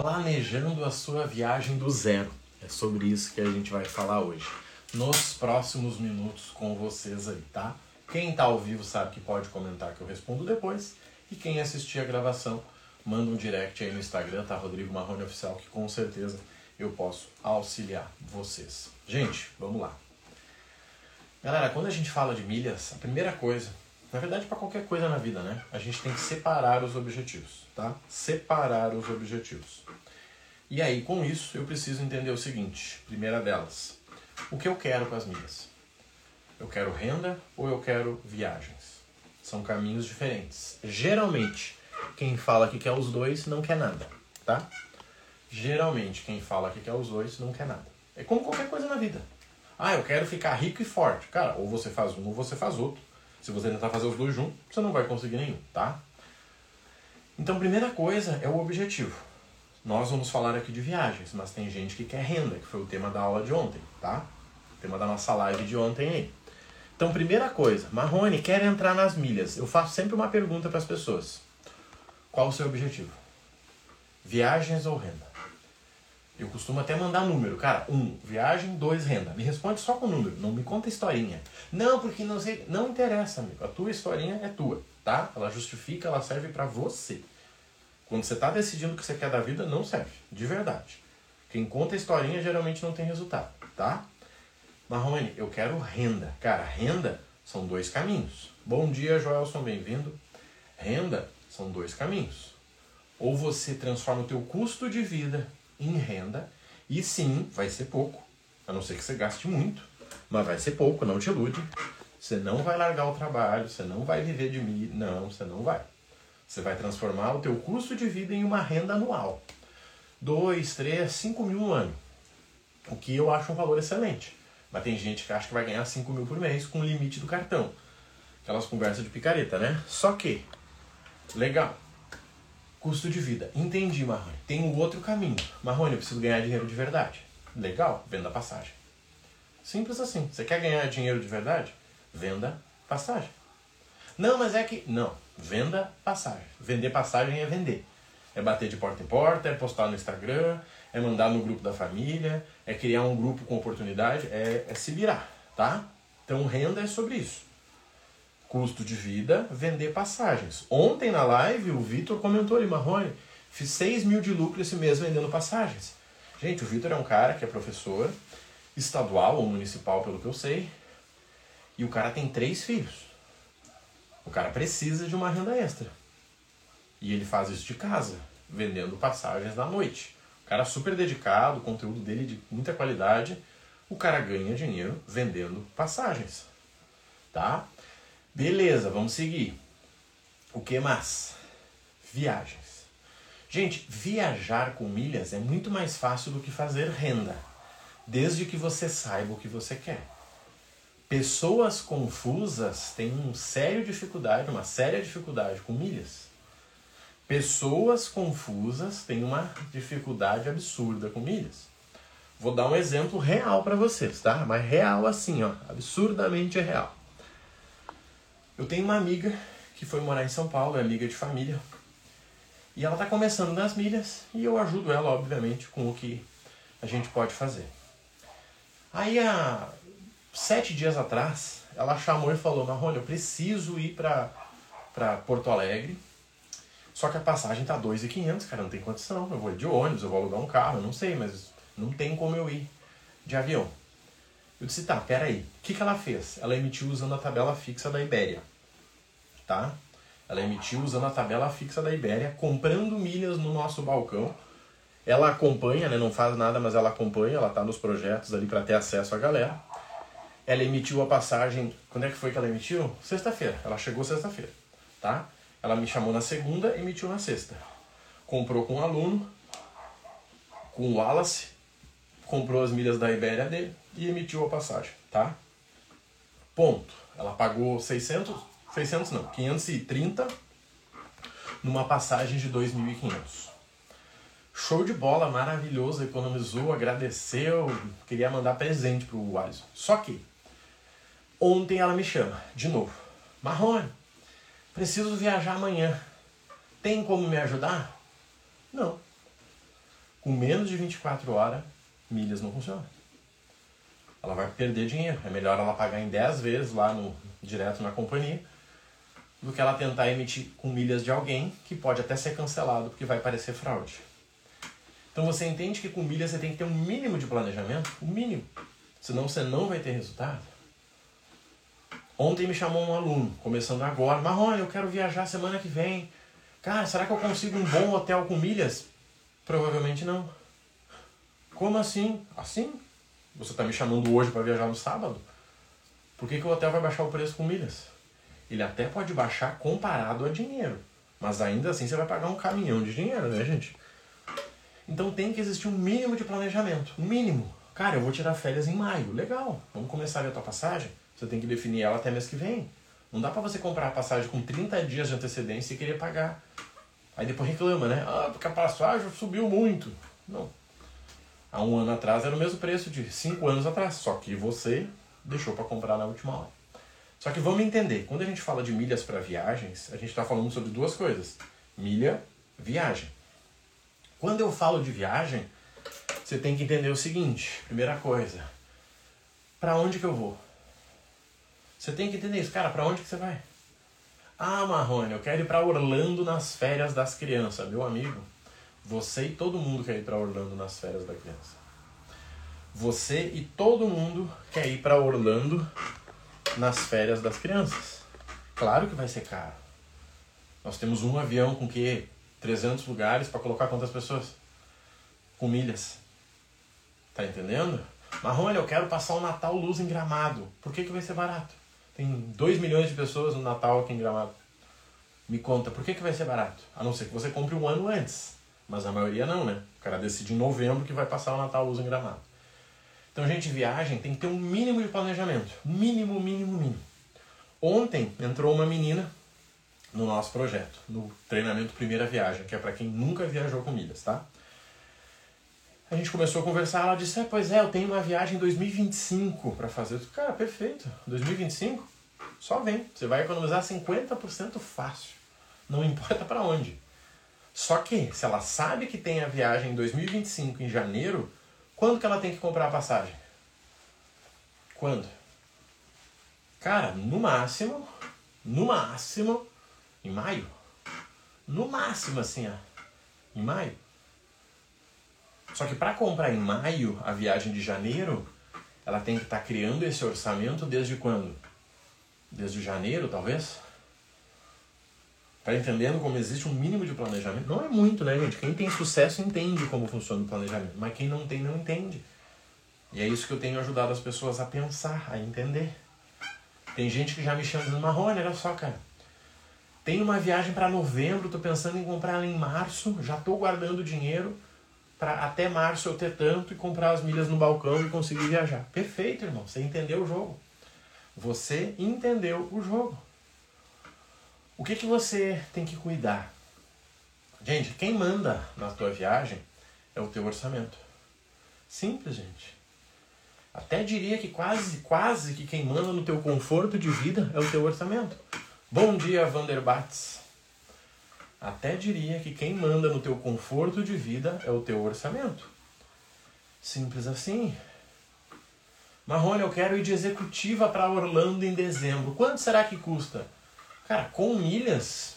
planejando a sua viagem do zero. É sobre isso que a gente vai falar hoje. Nos próximos minutos com vocês aí, tá? Quem tá ao vivo sabe que pode comentar que eu respondo depois. E quem assistir a gravação, manda um direct aí no Instagram, tá? Rodrigo Marrone Oficial, que com certeza eu posso auxiliar vocês. Gente, vamos lá. Galera, quando a gente fala de milhas, a primeira coisa, na verdade para qualquer coisa na vida, né? A gente tem que separar os objetivos, tá? Separar os objetivos. E aí, com isso, eu preciso entender o seguinte: primeira delas, o que eu quero com as milhas? Eu quero renda ou eu quero viagens? São caminhos diferentes. Geralmente, quem fala que quer os dois não quer nada, tá? Geralmente, quem fala que quer os dois não quer nada. É como qualquer coisa na vida. Ah, eu quero ficar rico e forte. Cara, ou você faz um ou você faz outro. Se você tentar fazer os dois juntos, você não vai conseguir nenhum, tá? Então, primeira coisa é o objetivo. Nós vamos falar aqui de viagens, mas tem gente que quer renda, que foi o tema da aula de ontem, tá? O tema da nossa live de ontem aí. Então, primeira coisa, Marrone quer entrar nas milhas. Eu faço sempre uma pergunta para as pessoas: qual o seu objetivo? Viagens ou renda? Eu costumo até mandar número. Cara, um, viagem, dois, renda. Me responde só com número, não me conta historinha. Não, porque não sei. Não interessa, amigo. A tua historinha é tua, tá? Ela justifica, ela serve para você. Quando você está decidindo o que você quer da vida, não serve. De verdade. Quem conta historinha geralmente não tem resultado, tá? Marrone, eu quero renda. Cara, renda são dois caminhos. Bom dia, Joelson, bem-vindo. Renda são dois caminhos. Ou você transforma o teu custo de vida em renda. E sim, vai ser pouco. A não ser que você gaste muito. Mas vai ser pouco, não te ilude. Você não vai largar o trabalho, você não vai viver de mim. Não, você não vai. Você vai transformar o teu custo de vida em uma renda anual. 2, 3, 5 mil no ano. O que eu acho um valor excelente. Mas tem gente que acha que vai ganhar 5 mil por mês com o limite do cartão. Aquelas conversas de picareta, né? Só que, legal, Custo de vida. Entendi, Marrone. Tem um outro caminho. Marrone, eu preciso ganhar dinheiro de verdade. Legal, venda passagem. Simples assim. Você quer ganhar dinheiro de verdade? Venda passagem. Não, mas é que. Não. Venda passagem. Vender passagem é vender. É bater de porta em porta, é postar no Instagram, é mandar no grupo da família, é criar um grupo com oportunidade, é, é se virar, tá? Então renda é sobre isso custo de vida, vender passagens. Ontem na live o Vitor comentou ali, Marrone, fiz 6 mil de lucro esse mês vendendo passagens. Gente, o Vitor é um cara que é professor estadual ou municipal, pelo que eu sei, e o cara tem três filhos. O cara precisa de uma renda extra. E ele faz isso de casa, vendendo passagens na noite. O cara super dedicado, o conteúdo dele de muita qualidade. O cara ganha dinheiro vendendo passagens. Tá? Beleza, vamos seguir. O que mais? Viagens. Gente, viajar com milhas é muito mais fácil do que fazer renda, desde que você saiba o que você quer. Pessoas confusas têm uma séria dificuldade, uma séria dificuldade com milhas. Pessoas confusas têm uma dificuldade absurda com milhas. Vou dar um exemplo real para vocês, tá? Mas real assim, ó, absurdamente real. Eu tenho uma amiga que foi morar em São Paulo, é amiga de família. E ela está começando nas milhas e eu ajudo ela, obviamente, com o que a gente pode fazer. Aí, há sete dias atrás, ela chamou e falou: Marrone, eu preciso ir para Porto Alegre. Só que a passagem tá 2.500, cara, não tem condição. Eu vou de ônibus, eu vou alugar um carro, eu não sei, mas não tem como eu ir de avião. Eu disse, tá, peraí. O que, que ela fez? Ela emitiu usando a tabela fixa da Ibéria tá? Ela emitiu usando a tabela fixa da Ibéria, comprando milhas no nosso balcão. Ela acompanha, né? Não faz nada, mas ela acompanha, ela tá nos projetos ali para ter acesso à galera. Ela emitiu a passagem. Quando é que foi que ela emitiu? Sexta-feira. Ela chegou sexta-feira, tá? Ela me chamou na segunda, emitiu na sexta. Comprou com um aluno, com o Wallace, comprou as milhas da Ibéria dele e emitiu a passagem, tá? Ponto. Ela pagou 600, 600 não, 530 numa passagem de 2.500. Show de bola, maravilhoso, economizou, agradeceu, queria mandar presente pro Alisson. Só que ontem ela me chama de novo. Marrone, preciso viajar amanhã. Tem como me ajudar? Não. com menos de 24 horas, milhas não funciona. Ela vai perder dinheiro. É melhor ela pagar em 10 vezes lá no direto na companhia do que ela tentar emitir com milhas de alguém que pode até ser cancelado porque vai parecer fraude. Então você entende que com milhas você tem que ter um mínimo de planejamento, o um mínimo. Senão você não vai ter resultado. Ontem me chamou um aluno, começando agora, Marrone, eu quero viajar semana que vem. Cara, será que eu consigo um bom hotel com milhas? Provavelmente não. Como assim? Assim? Você está me chamando hoje para viajar no sábado? Por que, que o hotel vai baixar o preço com milhas? Ele até pode baixar comparado a dinheiro. Mas ainda assim você vai pagar um caminhão de dinheiro, né, gente? Então tem que existir um mínimo de planejamento. Um mínimo. Cara, eu vou tirar férias em maio. Legal. Vamos começar a ver a tua passagem? Você tem que definir ela até mês que vem. Não dá para você comprar a passagem com 30 dias de antecedência e querer pagar. Aí depois reclama, né? Ah, porque a passagem subiu muito. Não. Há um ano atrás era o mesmo preço de cinco anos atrás. Só que você deixou para comprar na última hora. Só que vamos entender, quando a gente fala de milhas para viagens, a gente está falando sobre duas coisas: milha, viagem. Quando eu falo de viagem, você tem que entender o seguinte: primeira coisa, para onde que eu vou? Você tem que entender isso, cara, para onde que você vai? Ah, Marrone, eu quero ir para Orlando nas férias das crianças, meu amigo. Você e todo mundo quer ir para Orlando nas férias da criança. Você e todo mundo quer ir para Orlando nas férias das crianças. Claro que vai ser caro. Nós temos um avião com que 300 lugares para colocar quantas pessoas? Com milhas. Tá entendendo? Marrone, eu quero passar o Natal luz em Gramado. Por que, que vai ser barato? Tem 2 milhões de pessoas no Natal aqui em Gramado. Me conta, por que, que vai ser barato? A não ser que você compre um ano antes. Mas a maioria não, né? O cara decide em novembro que vai passar o Natal luz em Gramado. Então, gente, viagem tem que ter um mínimo de planejamento. Mínimo, mínimo, mínimo. Ontem entrou uma menina no nosso projeto, no treinamento Primeira Viagem, que é para quem nunca viajou com milhas, tá? A gente começou a conversar, ela disse: é, Pois é, eu tenho uma viagem em 2025 para fazer. Eu disse, Cara, perfeito. 2025? Só vem. Você vai economizar 50% fácil. Não importa para onde. Só que, se ela sabe que tem a viagem em 2025, em janeiro, quando que ela tem que comprar a passagem? Quando? Cara, no máximo, no máximo, em maio. No máximo, assim, ó, em maio. Só que para comprar em maio a viagem de janeiro, ela tem que estar tá criando esse orçamento desde quando? Desde janeiro, talvez? Tá entendendo como existe um mínimo de planejamento? Não é muito, né, gente? Quem tem sucesso entende como funciona o planejamento, mas quem não tem, não entende. E é isso que eu tenho ajudado as pessoas a pensar, a entender. Tem gente que já me chama dizendo, Marrone, olha só, cara. Tem uma viagem para novembro, tô pensando em comprar ela em março, já tô guardando dinheiro para até março eu ter tanto e comprar as milhas no balcão e conseguir viajar. Perfeito, irmão. Você entendeu o jogo. Você entendeu o jogo. O que, que você tem que cuidar? Gente, quem manda na tua viagem é o teu orçamento. Simples, gente. Até diria que quase, quase que quem manda no teu conforto de vida é o teu orçamento. Bom dia, Vanderbatz. Até diria que quem manda no teu conforto de vida é o teu orçamento. Simples assim. Marrone, eu quero ir de executiva para Orlando em dezembro. Quanto será que custa? Cara, com milhas,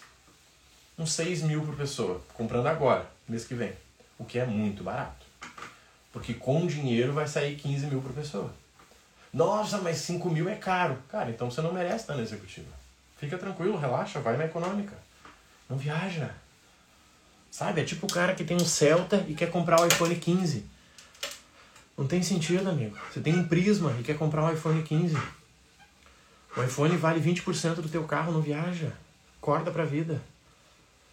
uns 6 mil por pessoa, comprando agora, mês que vem. O que é muito barato. Porque com dinheiro vai sair 15 mil por pessoa. Nossa, mas 5 mil é caro. Cara, então você não merece estar na executiva. Fica tranquilo, relaxa, vai na econômica. Não viaja. Sabe? É tipo o cara que tem um Celta e quer comprar o iPhone 15. Não tem sentido, amigo. Você tem um Prisma e quer comprar um iPhone 15. O iPhone vale 20% do teu carro, não viaja. Acorda pra vida.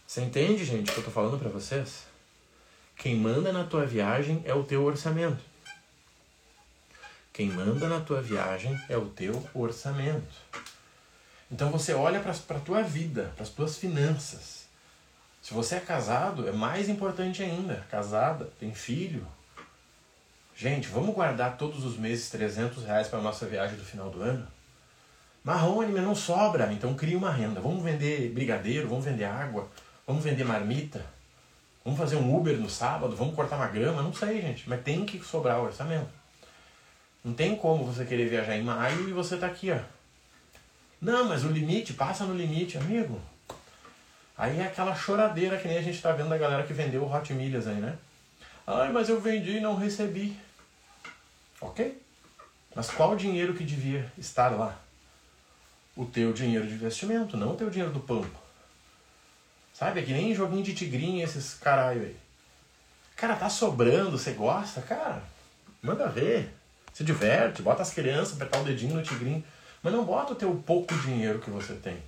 Você entende, gente, o que eu tô falando para vocês? Quem manda na tua viagem é o teu orçamento. Quem manda na tua viagem é o teu orçamento. Então você olha para a tua vida, para as tuas finanças. Se você é casado, é mais importante ainda. Casada, tem filho. Gente, vamos guardar todos os meses 300 reais para nossa viagem do final do ano? Marrone, mas não sobra, então cria uma renda. Vamos vender brigadeiro, vamos vender água, vamos vender marmita. Vamos fazer um Uber no sábado? Vamos cortar uma grama? Não sei, gente. Mas tem que sobrar o orçamento. Não tem como você querer viajar em maio e você tá aqui, ó. Não, mas o limite, passa no limite, amigo. Aí é aquela choradeira que nem a gente tá vendo da galera que vendeu o Hot Milhas aí, né? Ai, mas eu vendi e não recebi. Ok? Mas qual o dinheiro que devia estar lá? O teu dinheiro de investimento, não o teu dinheiro do pampa. Sabe? É que nem joguinho de tigrinho esses caralho aí. Cara, tá sobrando, você gosta? Cara, manda ver. Se diverte, bota as crianças, apertar o dedinho no tigrinho. Mas não bota o teu pouco dinheiro que você tem.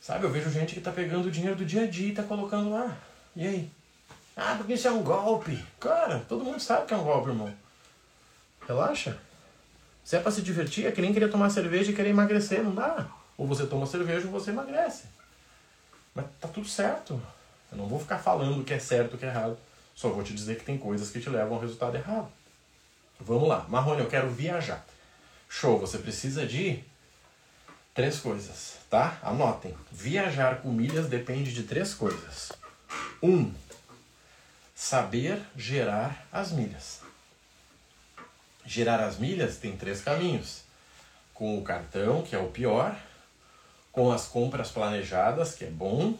Sabe, eu vejo gente que tá pegando o dinheiro do dia a dia e tá colocando lá. E aí? Ah, porque isso é um golpe. Cara, todo mundo sabe que é um golpe, irmão. Relaxa. Se é pra se divertir, é que nem querer tomar cerveja e querer emagrecer, não dá. Ou você toma cerveja ou você emagrece. Mas tá tudo certo. Eu não vou ficar falando o que é certo e o que é errado. Só vou te dizer que tem coisas que te levam ao resultado errado. Vamos lá. Marrone, eu quero viajar. Show, você precisa de três coisas, tá? Anotem. Viajar com milhas depende de três coisas. Um, saber gerar as milhas. Gerar as milhas tem três caminhos. Com o cartão, que é o pior, com as compras planejadas, que é bom,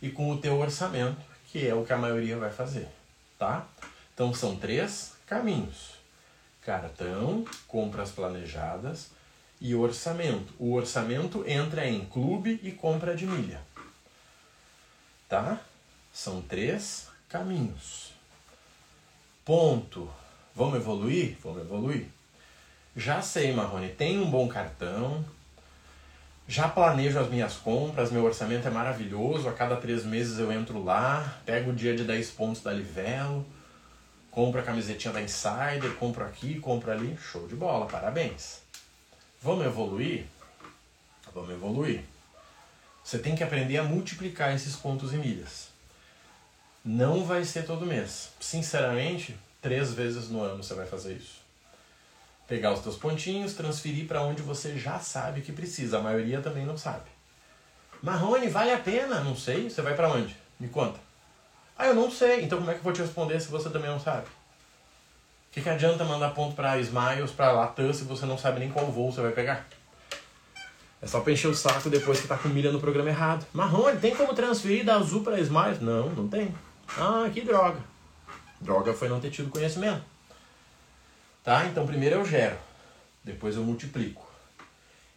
e com o teu orçamento, que é o que a maioria vai fazer, tá? Então são três caminhos: cartão, compras planejadas e orçamento. O orçamento entra em clube e compra de milha. Tá? São três caminhos. Ponto. Vamos evoluir? Vamos evoluir. Já sei, Marrone, tem um bom cartão, já planejo as minhas compras, meu orçamento é maravilhoso. A cada três meses eu entro lá, pego o dia de 10 pontos da Livelo, compro a camisetinha da Insider, compro aqui, compro ali. Show de bola, parabéns. Vamos evoluir? Vamos evoluir. Você tem que aprender a multiplicar esses pontos em milhas. Não vai ser todo mês. Sinceramente, três vezes no ano você vai fazer isso pegar os teus pontinhos, transferir para onde você já sabe que precisa. A maioria também não sabe. Marrone, vale a pena? Não sei. Você vai para onde? Me conta. Ah, eu não sei. Então como é que eu vou te responder se você também não sabe? O que, que adianta mandar ponto para Smiles, para Latam, se você não sabe nem qual voo você vai pegar? É só pra encher o saco depois que tá com milha no programa errado. Marrone, tem como transferir da Azul para Smiles? Não, não tem. Ah, que droga. Droga foi não ter tido conhecimento. Tá? Então primeiro eu gero, depois eu multiplico.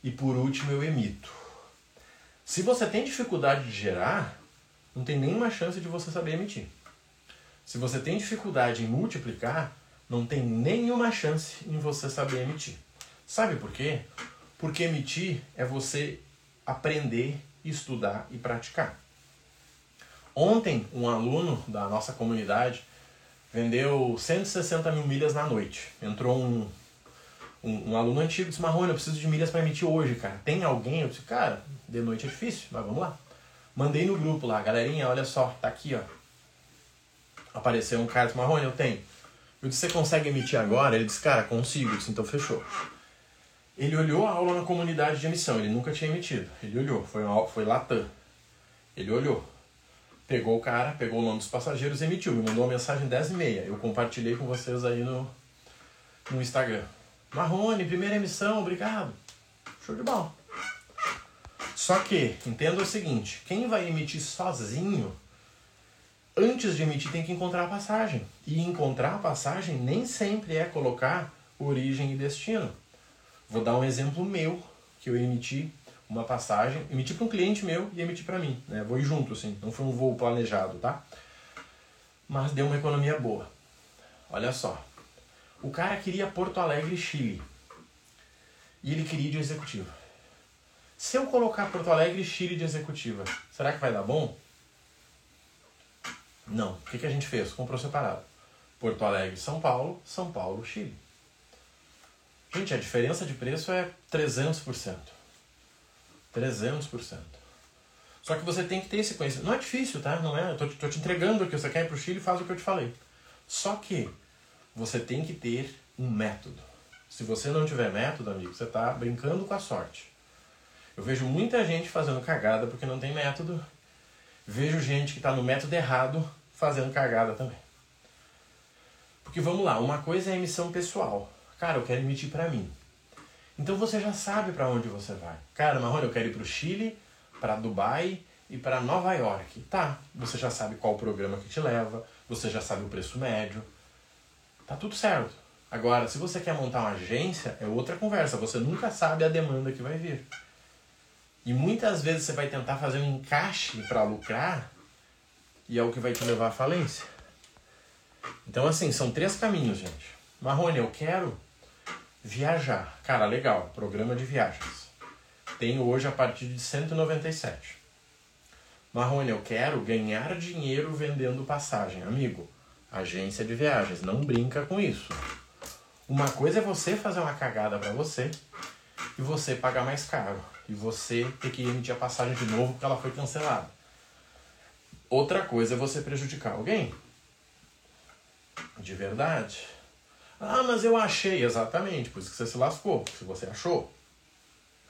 E por último eu emito. Se você tem dificuldade de gerar, não tem nenhuma chance de você saber emitir. Se você tem dificuldade em multiplicar, não tem nenhuma chance em você saber emitir. Sabe por quê? Porque emitir é você aprender, estudar e praticar. Ontem, um aluno da nossa comunidade vendeu 160 mil milhas na noite. Entrou um, um, um aluno antigo disse, Marrone, eu preciso de milhas para emitir hoje, cara. Tem alguém? Eu disse, cara, de noite é difícil, mas vamos lá. Mandei no grupo lá, galerinha, olha só, tá aqui, ó. Apareceu um cara disse, Marrone, eu tenho. Eu disse, você consegue emitir agora? Ele disse, cara, consigo. Eu disse, então fechou. Ele olhou a aula na comunidade de emissão, ele nunca tinha emitido. Ele olhou, foi, foi Latam. Ele olhou, pegou o cara, pegou o nome dos passageiros e emitiu. Me mandou uma mensagem 10 e meia. Eu compartilhei com vocês aí no, no Instagram. Marrone, primeira emissão, obrigado. Show de bola. Só que, entenda o seguinte, quem vai emitir sozinho, antes de emitir tem que encontrar a passagem. E encontrar a passagem nem sempre é colocar origem e destino. Vou dar um exemplo meu, que eu emiti uma passagem, emiti para um cliente meu e emiti para mim. Né? Vou ir junto, assim, não foi um voo planejado, tá? Mas deu uma economia boa. Olha só. O cara queria Porto Alegre, Chile. E ele queria de executiva. Se eu colocar Porto Alegre, Chile de executiva, será que vai dar bom? Não. O que, que a gente fez? Comprou separado. Porto Alegre, São Paulo, São Paulo, Chile. Gente, a diferença de preço é 300%. 300%. Só que você tem que ter esse conhecimento. Não é difícil, tá? Não é. Eu tô, tô te entregando aqui. Você quer ir pro Chile, faz o que eu te falei. Só que você tem que ter um método. Se você não tiver método, amigo, você está brincando com a sorte. Eu vejo muita gente fazendo cagada porque não tem método. Vejo gente que está no método errado fazendo cagada também. Porque vamos lá, uma coisa é a emissão pessoal. Cara, eu quero emitir para mim. Então você já sabe para onde você vai. Cara, Marrone, eu quero ir para o Chile, para Dubai e para Nova York. Tá, você já sabe qual programa que te leva, você já sabe o preço médio. Tá tudo certo. Agora, se você quer montar uma agência, é outra conversa. Você nunca sabe a demanda que vai vir. E muitas vezes você vai tentar fazer um encaixe para lucrar e é o que vai te levar à falência. Então, assim, são três caminhos, gente. Marrone, eu quero viajar. Cara, legal, programa de viagens. Tenho hoje a partir de 197. Marrone, eu quero ganhar dinheiro vendendo passagem. Amigo, agência de viagens, não brinca com isso. Uma coisa é você fazer uma cagada para você e você pagar mais caro. E você ter que emitir a passagem de novo porque ela foi cancelada. Outra coisa é você prejudicar alguém. De verdade. Ah, mas eu achei. Exatamente, por isso que você se lascou, se você achou.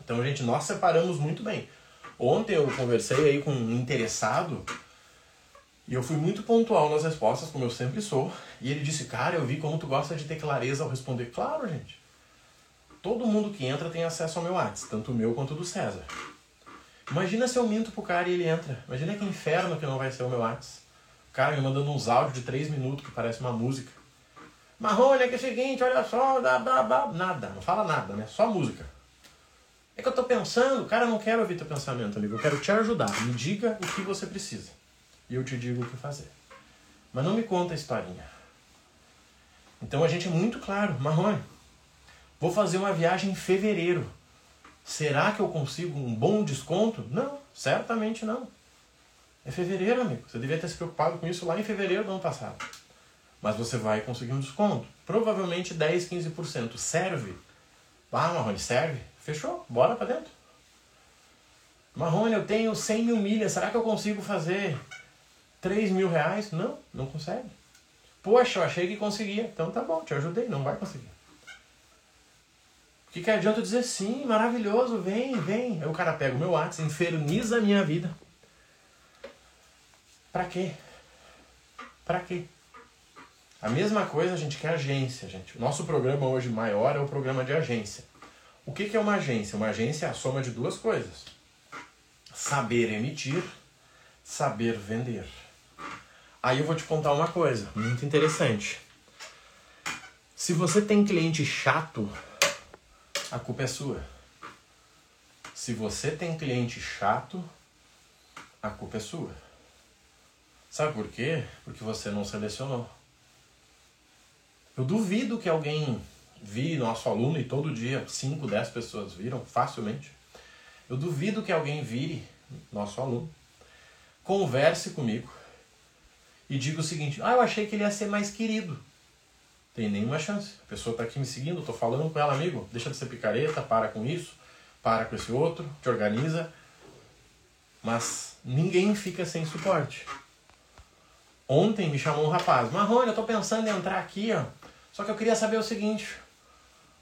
Então, gente, nós separamos muito bem. Ontem eu conversei aí com um interessado e eu fui muito pontual nas respostas, como eu sempre sou. E ele disse, cara, eu vi como tu gosta de ter clareza ao responder. Claro, gente. Todo mundo que entra tem acesso ao meu WhatsApp, tanto o meu quanto o do César. Imagina se eu minto pro cara e ele entra. Imagina que inferno que não vai ser o meu WhatsApp. O cara me mandando uns áudios de 3 minutos que parece uma música. Marrone, é que é o seguinte, olha só, blá, blá, blá. nada, não fala nada, né? Só música. É que eu tô pensando, cara, eu não quero ouvir teu pensamento, amigo. Eu quero te ajudar. Me diga o que você precisa. E eu te digo o que fazer. Mas não me conta a historinha. Então a gente é muito claro. Marrone, vou fazer uma viagem em fevereiro. Será que eu consigo um bom desconto? Não, certamente não. É fevereiro, amigo. Você devia ter se preocupado com isso lá em fevereiro do ano passado. Mas você vai conseguir um desconto. Provavelmente 10, 15%. Serve? Ah, Marrone, serve? Fechou? Bora pra dentro. Marrone, eu tenho 100 mil milhas. Será que eu consigo fazer 3 mil reais? Não, não consegue. Poxa, eu achei que conseguia. Então tá bom, te ajudei. Não vai conseguir. O que, que adianta dizer sim, maravilhoso, vem, vem. Aí o cara pega o meu WhatsApp, inferniza a minha vida. Pra quê? Pra quê? A mesma coisa a gente quer agência, gente. O nosso programa hoje maior é o programa de agência. O que, que é uma agência? Uma agência é a soma de duas coisas: saber emitir, saber vender. Aí eu vou te contar uma coisa muito interessante. Se você tem cliente chato, a culpa é sua. Se você tem cliente chato, a culpa é sua. Sabe por quê? Porque você não selecionou. Eu duvido que alguém vi nosso aluno e todo dia 5, 10 pessoas viram facilmente. Eu duvido que alguém vire nosso aluno, converse comigo e diga o seguinte: Ah, eu achei que ele ia ser mais querido. Tem nenhuma chance. A pessoa está aqui me seguindo, estou falando com ela, amigo, deixa de ser picareta, para com isso, para com esse outro, te organiza. Mas ninguém fica sem suporte. Ontem me chamou um rapaz, Marrone, eu estou pensando em entrar aqui, ó. Só que eu queria saber o seguinte: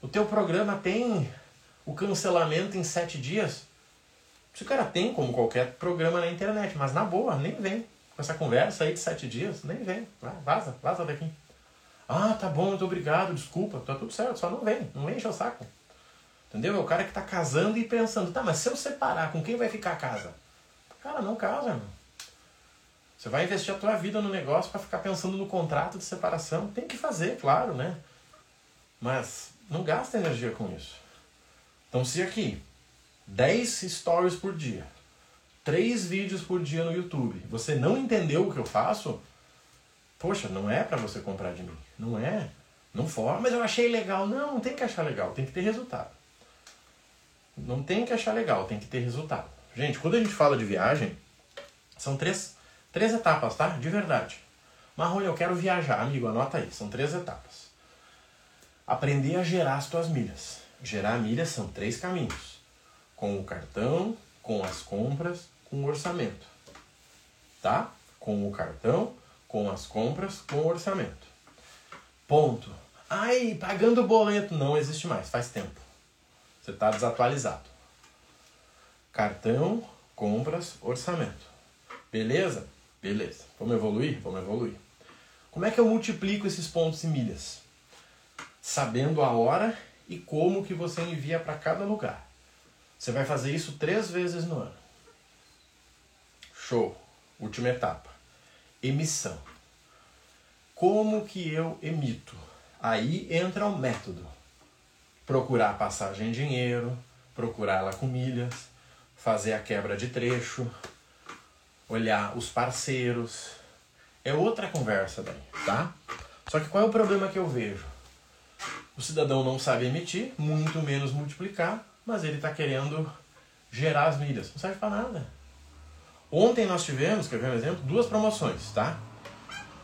o teu programa tem o cancelamento em sete dias? Se o cara tem, como qualquer programa na internet, mas na boa, nem vem. Com essa conversa aí de sete dias, nem vem. Vai, vaza, vaza daqui. Ah, tá bom, muito obrigado, desculpa, tá tudo certo, só não vem, não enche o saco. Entendeu? É o cara que tá casando e pensando, tá, mas se eu separar, com quem vai ficar a casa? Cara, não casa, irmão. Você vai investir a tua vida no negócio para ficar pensando no contrato de separação. Tem que fazer, claro, né? Mas não gasta energia com isso. Então, se aqui 10 stories por dia, 3 vídeos por dia no YouTube, você não entendeu o que eu faço, poxa, não é para você comprar de mim. Não é. Não for, mas eu achei legal. Não, não tem que achar legal, tem que ter resultado. Não tem que achar legal, tem que ter resultado. Gente, quando a gente fala de viagem, são três, três etapas, tá? De verdade. Marrone, eu quero viajar. Amigo, anota aí. São três etapas. Aprender a gerar as tuas milhas. Gerar milhas são três caminhos. Com o cartão, com as compras, com o orçamento. Tá? Com o cartão, com as compras, com o orçamento. Ponto. Ai, pagando boleto. Não existe mais, faz tempo. Você está desatualizado. Cartão, compras, orçamento. Beleza? Beleza. Vamos evoluir? Vamos evoluir. Como é que eu multiplico esses pontos em milhas? Sabendo a hora e como que você envia para cada lugar. Você vai fazer isso três vezes no ano. Show. Última etapa. Emissão. Como que eu emito? Aí entra o método. Procurar passagem em dinheiro, procurar ela com milhas, fazer a quebra de trecho, olhar os parceiros. É outra conversa daí, tá? Só que qual é o problema que eu vejo? O cidadão não sabe emitir, muito menos multiplicar, mas ele está querendo gerar as milhas. Não serve para nada. Ontem nós tivemos, quer ver um exemplo? Duas promoções, tá?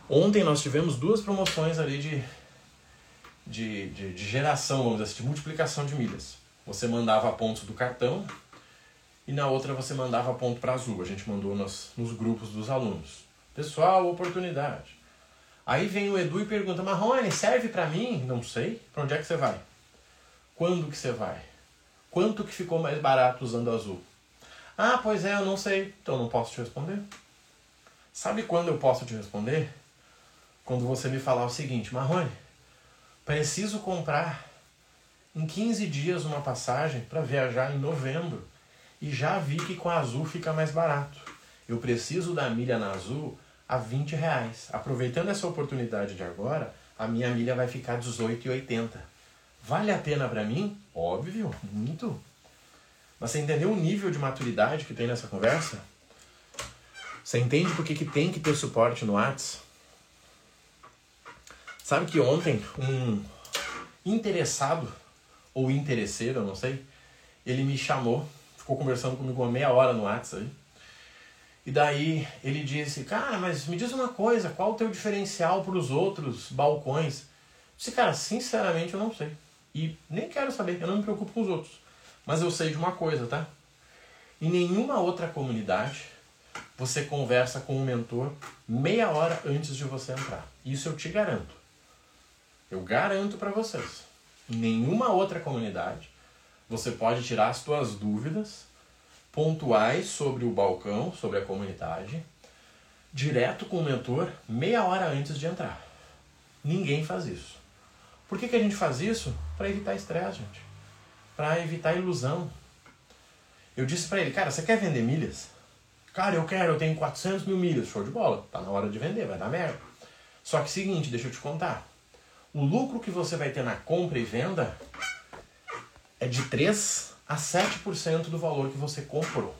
Ontem nós tivemos duas promoções ali de, de, de, de geração, vamos dizer assim, de multiplicação de milhas. Você mandava pontos do cartão e na outra você mandava ponto para azul. A gente mandou nos, nos grupos dos alunos. Pessoal, oportunidade. Aí vem o Edu e pergunta, Marrone, serve para mim? Não sei. Para onde é que você vai? Quando que você vai? Quanto que ficou mais barato usando azul? Ah, pois é, eu não sei. Então não posso te responder. Sabe quando eu posso te responder? Quando você me falar o seguinte, Marrone, preciso comprar em 15 dias uma passagem para viajar em novembro e já vi que com a Azul fica mais barato. Eu preciso da milha na Azul a 20 reais. Aproveitando essa oportunidade de agora, a minha milha vai ficar 18,80. Vale a pena para mim? Óbvio, muito. Mas você entendeu o nível de maturidade que tem nessa conversa? Você entende por que, que tem que ter suporte no Whats? Sabe que ontem um interessado ou interesseiro, eu não sei, ele me chamou ficou conversando comigo uma meia hora no WhatsApp. E daí ele disse, cara, mas me diz uma coisa, qual o teu diferencial para os outros balcões? Eu disse, cara, sinceramente eu não sei. E nem quero saber, eu não me preocupo com os outros. Mas eu sei de uma coisa, tá? Em nenhuma outra comunidade você conversa com o mentor meia hora antes de você entrar. Isso eu te garanto. Eu garanto para vocês. Em nenhuma outra comunidade você pode tirar as suas dúvidas pontuais sobre o balcão, sobre a comunidade, direto com o mentor, meia hora antes de entrar. Ninguém faz isso. Por que, que a gente faz isso? Para evitar estresse, gente. Para evitar ilusão. Eu disse para ele, cara, você quer vender milhas? Cara, eu quero, eu tenho 400 mil milhas. Show de bola. Tá na hora de vender, vai dar merda. Só que seguinte, deixa eu te contar. O lucro que você vai ter na compra e venda é de 3 a 7% do valor que você comprou.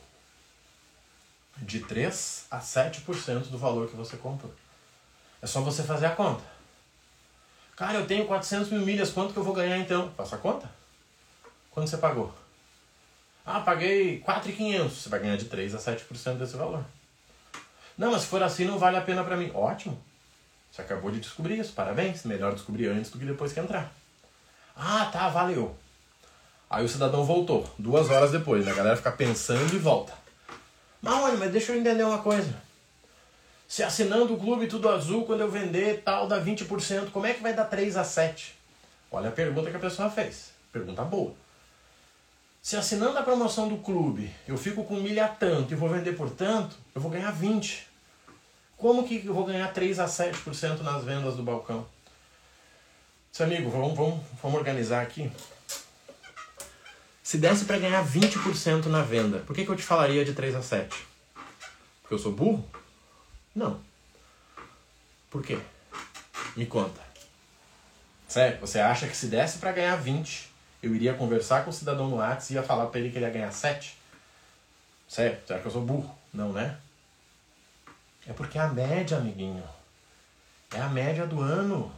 De 3 a 7% do valor que você comprou. É só você fazer a conta. Cara, eu tenho 400 mil milhas, quanto que eu vou ganhar então? Faça a conta. Quanto você pagou? Ah, paguei 4,500. Você vai ganhar de 3 a 7% desse valor. Não, mas se for assim não vale a pena para mim. Ótimo. Você acabou de descobrir isso. Parabéns. Melhor descobrir antes do que depois que entrar. Ah, tá, valeu. Aí o cidadão voltou, duas horas depois. Né? A galera fica pensando e volta. Mas olha, mas deixa eu entender uma coisa. Se assinando o clube tudo azul, quando eu vender tal, dá 20%, como é que vai dar 3 a 7? Olha a pergunta que a pessoa fez. Pergunta boa. Se assinando a promoção do clube, eu fico com milha tanto e vou vender por tanto, eu vou ganhar 20. Como que eu vou ganhar 3 a 7% nas vendas do balcão? Seu amigo, vamos, vamos, vamos organizar aqui. Se desse para ganhar 20% na venda, por que, que eu te falaria de 3 a 7? Porque eu sou burro? Não. Por quê? Me conta. Sério, você acha que se desse para ganhar 20, eu iria conversar com o cidadão no WhatsApp e ia falar para ele que ele ia ganhar 7? Sério, será que eu sou burro? Não, né? É porque é a média, amiguinho. É a média do ano.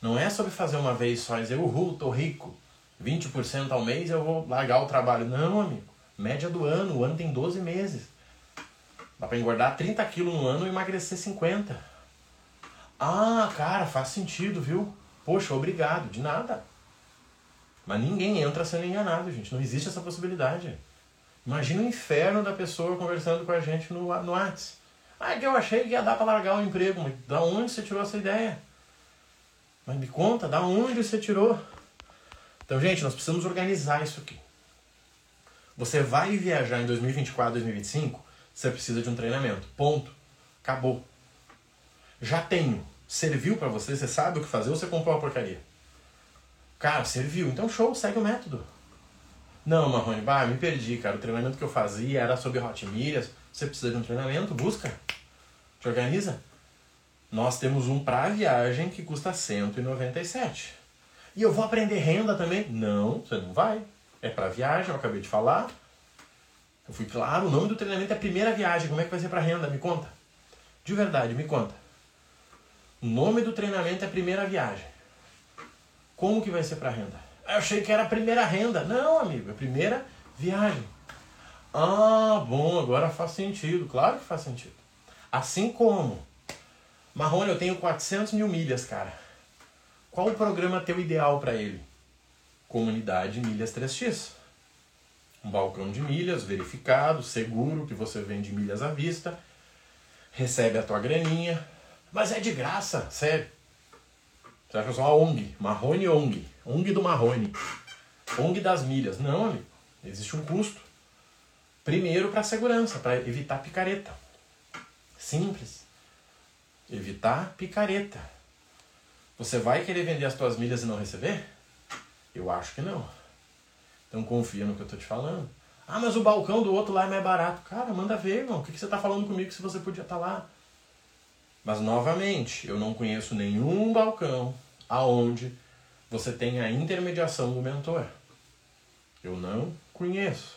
Não é sobre fazer uma vez só e dizer, uhul, tô rico. 20% ao mês, eu vou largar o trabalho. Não, amigo. Média do ano, o ano tem 12 meses. Dá para engordar 30 quilos no ano e emagrecer 50. Ah, cara, faz sentido, viu? Poxa, obrigado. De nada. Mas ninguém entra sendo enganado, gente. Não existe essa possibilidade. Imagina o inferno da pessoa conversando com a gente no, no Whats. Ah, é que eu achei que ia dar para largar o emprego. Mas da onde você tirou essa ideia? Mas me conta, da onde você tirou? Então, gente, nós precisamos organizar isso aqui. Você vai viajar em 2024, 2025 você precisa de um treinamento. Ponto. Acabou. Já tenho. Serviu para você? Você sabe o que fazer ou você comprou uma porcaria? Cara, serviu. Então show, segue o método. Não, Marrone, bah, me perdi, cara. O treinamento que eu fazia era sobre hot milhas. Você precisa de um treinamento? Busca. Te organiza. Nós temos um para viagem que custa 197. E eu vou aprender renda também? Não, você não vai. É para viagem, eu acabei de falar. Eu fui claro, o nome do treinamento é primeira viagem. Como é que vai ser para renda? Me conta. De verdade, me conta. O nome do treinamento é primeira viagem. Como que vai ser para renda? Eu achei que era a primeira renda. Não, amigo, é primeira viagem. Ah, bom, agora faz sentido. Claro que faz sentido. Assim como, Marrone, eu tenho 400 mil milhas, cara. Qual o programa teu ideal para ele? Comunidade Milhas 3x. Um balcão de milhas verificado, seguro, que você vende milhas à vista, recebe a tua graninha, mas é de graça, sério. Você acha só a ONG, Marrone ONG, ONG do Marrone, ONG das milhas. Não, amigo, existe um custo. Primeiro para segurança, para evitar picareta. Simples. Evitar picareta. Você vai querer vender as tuas milhas e não receber? Eu acho que não. Então confia no que eu tô te falando. Ah, mas o balcão do outro lá é mais barato. Cara, manda ver, irmão. O que, que você tá falando comigo se você podia estar tá lá? Mas novamente, eu não conheço nenhum balcão aonde você tem a intermediação do mentor. Eu não conheço.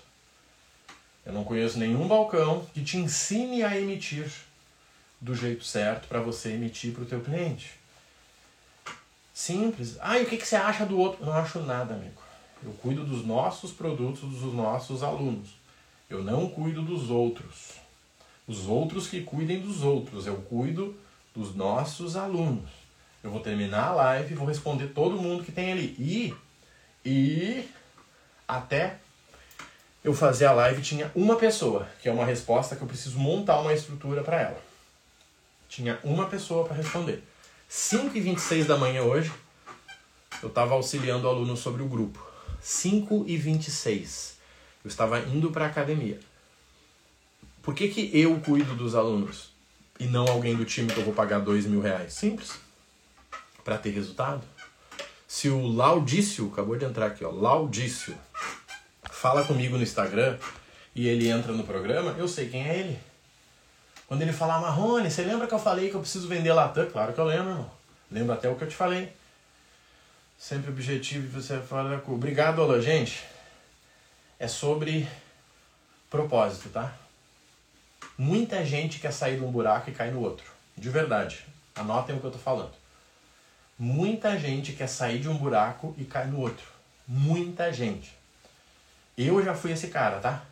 Eu não conheço nenhum balcão que te ensine a emitir do jeito certo para você emitir para o teu cliente. Simples. Ah, e o que, que você acha do outro? Não acho nada, amigo. Eu cuido dos nossos produtos, dos nossos alunos. Eu não cuido dos outros. Os outros que cuidem dos outros. Eu cuido dos nossos alunos. Eu vou terminar a live e vou responder todo mundo que tem ali. E, e até eu fazer a live tinha uma pessoa, que é uma resposta que eu preciso montar uma estrutura para ela. Tinha uma pessoa para responder. 5 e 26 da manhã hoje, eu estava auxiliando o aluno sobre o grupo. 5 e 26. Eu estava indo para a academia. Por que, que eu cuido dos alunos e não alguém do time que eu vou pagar dois mil reais? Simples. Para ter resultado. Se o Laudício, acabou de entrar aqui, ó, Laudício, fala comigo no Instagram e ele entra no programa, eu sei quem é ele. Quando ele falar, Marrone, você lembra que eu falei que eu preciso vender Latam? Claro que eu lembro, irmão. Lembro até o que eu te falei. Sempre objetivo de você falar. Obrigado, Olá, gente. É sobre propósito, tá? Muita gente quer sair de um buraco e cair no outro. De verdade. Anotem o que eu tô falando. Muita gente quer sair de um buraco e cair no outro. Muita gente. Eu já fui esse cara, tá?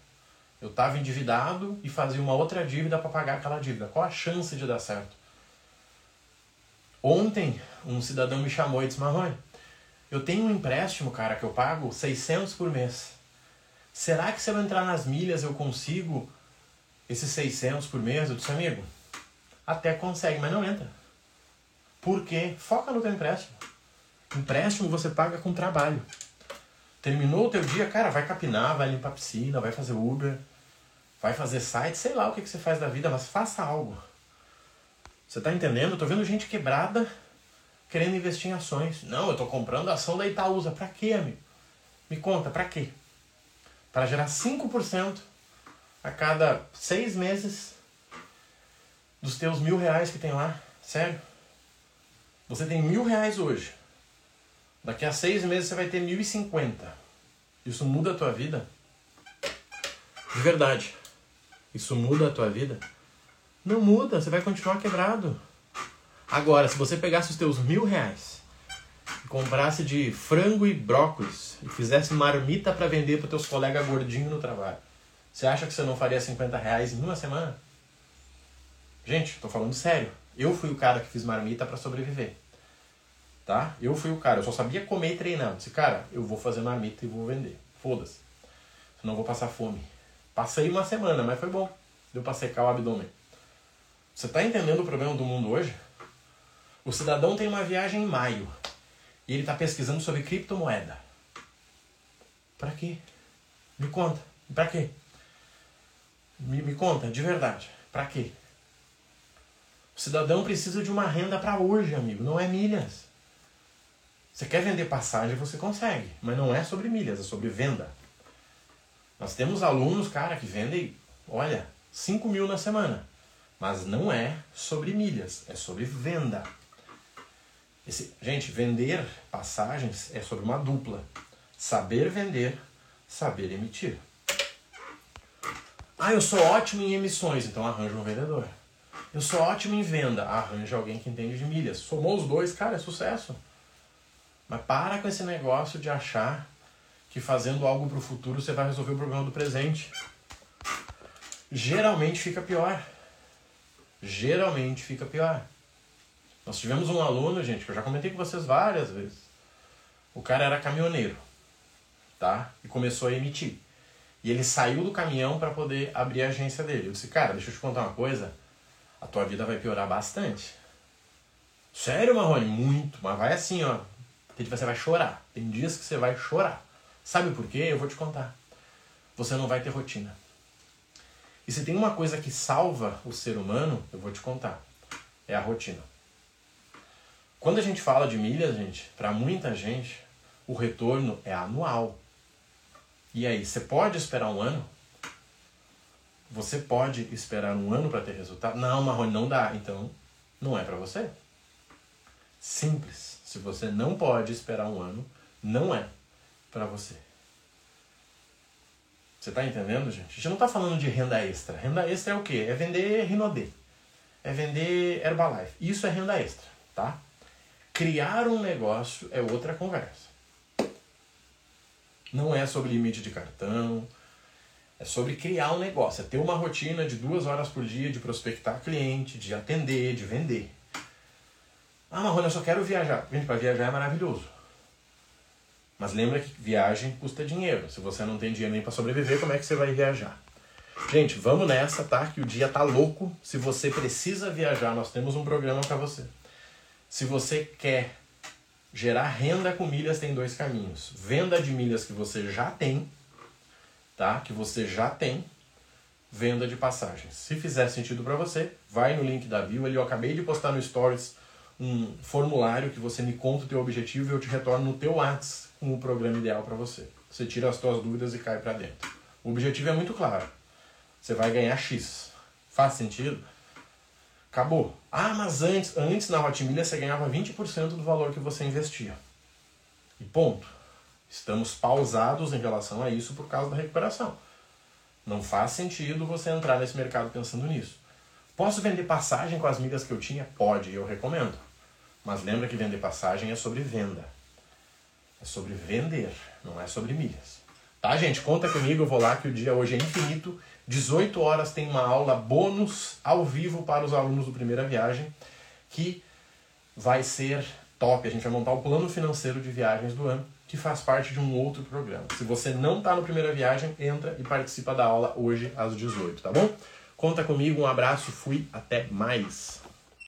Eu estava endividado e fazia uma outra dívida para pagar aquela dívida. Qual a chance de dar certo? Ontem, um cidadão me chamou e disse: Marrone, eu tenho um empréstimo, cara, que eu pago 600 por mês. Será que se eu entrar nas milhas eu consigo esses 600 por mês? Eu disse: Amigo, até consegue, mas não entra. Por quê? Foca no teu empréstimo. Empréstimo você paga com trabalho. Terminou o teu dia, cara, vai capinar, vai limpar a piscina, vai fazer Uber vai fazer site, sei lá o que, que você faz da vida, mas faça algo. Você tá entendendo? Eu tô vendo gente quebrada querendo investir em ações. Não, eu tô comprando ação da Itaúsa. Pra quê, amigo? Me conta, pra quê? Para gerar 5% a cada seis meses dos teus mil reais que tem lá. Sério? Você tem mil reais hoje. Daqui a seis meses você vai ter mil e cinquenta. Isso muda a tua vida? De verdade. Isso muda a tua vida? Não muda, você vai continuar quebrado. Agora, se você pegasse os teus mil reais e comprasse de frango e brócolis e fizesse marmita para vender para teus colegas gordinhos no trabalho, você acha que você não faria 50 reais em uma semana? Gente, tô falando sério. Eu fui o cara que fiz marmita para sobreviver. Tá? Eu fui o cara, eu só sabia comer e treinar. disse, cara, eu vou fazer marmita e vou vender. Foda-se. Senão eu vou passar fome. Passei uma semana, mas foi bom. Deu para secar o abdômen. Você está entendendo o problema do mundo hoje? O cidadão tem uma viagem em maio e ele está pesquisando sobre criptomoeda. Para quê? Me conta. Para quê? Me, me conta, de verdade, para quê? O cidadão precisa de uma renda para hoje, amigo, não é milhas. Você quer vender passagem, você consegue, mas não é sobre milhas, é sobre venda. Nós temos alunos, cara, que vendem, olha, 5 mil na semana. Mas não é sobre milhas, é sobre venda. Esse, gente, vender passagens é sobre uma dupla. Saber vender, saber emitir. Ah, eu sou ótimo em emissões, então arranja um vendedor. Eu sou ótimo em venda, arranja alguém que entende de milhas. Somou os dois, cara, é sucesso. Mas para com esse negócio de achar que fazendo algo para o futuro você vai resolver o problema do presente. Geralmente fica pior. Geralmente fica pior. Nós tivemos um aluno, gente, que eu já comentei com vocês várias vezes. O cara era caminhoneiro, tá? E começou a emitir. E ele saiu do caminhão para poder abrir a agência dele. Eu disse, cara, deixa eu te contar uma coisa. A tua vida vai piorar bastante. Sério, Marrone? Muito. Mas vai assim, ó. Você vai chorar. Tem dias que você vai chorar. Sabe por quê? Eu vou te contar. Você não vai ter rotina. E se tem uma coisa que salva o ser humano, eu vou te contar. É a rotina. Quando a gente fala de milhas, gente, para muita gente, o retorno é anual. E aí, você pode esperar um ano? Você pode esperar um ano para ter resultado? Não, Marrone, não dá. Então, não é para você. Simples. Se você não pode esperar um ano, não é para você. Você está entendendo, gente? A gente não está falando de renda extra. Renda extra é o quê? É vender Rinodê. É vender Herbalife. Isso é renda extra, tá? Criar um negócio é outra conversa. Não é sobre limite de cartão, é sobre criar um negócio, é ter uma rotina de duas horas por dia de prospectar cliente, de atender, de vender. Ah, Marrone, eu só quero viajar. Gente, para viajar é maravilhoso. Mas lembra que viagem custa dinheiro. Se você não tem dinheiro nem para sobreviver, como é que você vai viajar? Gente, vamos nessa, tá? Que o dia tá louco. Se você precisa viajar, nós temos um programa para você. Se você quer gerar renda com milhas, tem dois caminhos. Venda de milhas que você já tem, tá? Que você já tem. Venda de passagens. Se fizer sentido para você, vai no link da bio. Eu acabei de postar no Stories um formulário que você me conta o teu objetivo e eu te retorno no teu WhatsApp o programa ideal para você. Você tira as tuas dúvidas e cai para dentro. O objetivo é muito claro. Você vai ganhar X. Faz sentido? Acabou. Ah, mas antes, antes na Hotmilha você ganhava 20% do valor que você investia. E ponto. Estamos pausados em relação a isso por causa da recuperação. Não faz sentido você entrar nesse mercado pensando nisso. Posso vender passagem com as milhas que eu tinha? Pode, eu recomendo. Mas lembra que vender passagem é sobre venda. É sobre vender, não é sobre milhas. Tá, gente? Conta comigo, eu vou lá que o dia hoje é infinito. 18 horas tem uma aula bônus ao vivo para os alunos do Primeira Viagem, que vai ser top. A gente vai montar o plano financeiro de viagens do ano, que faz parte de um outro programa. Se você não está no Primeira Viagem, entra e participa da aula hoje às 18, tá bom? Conta comigo, um abraço, fui, até mais.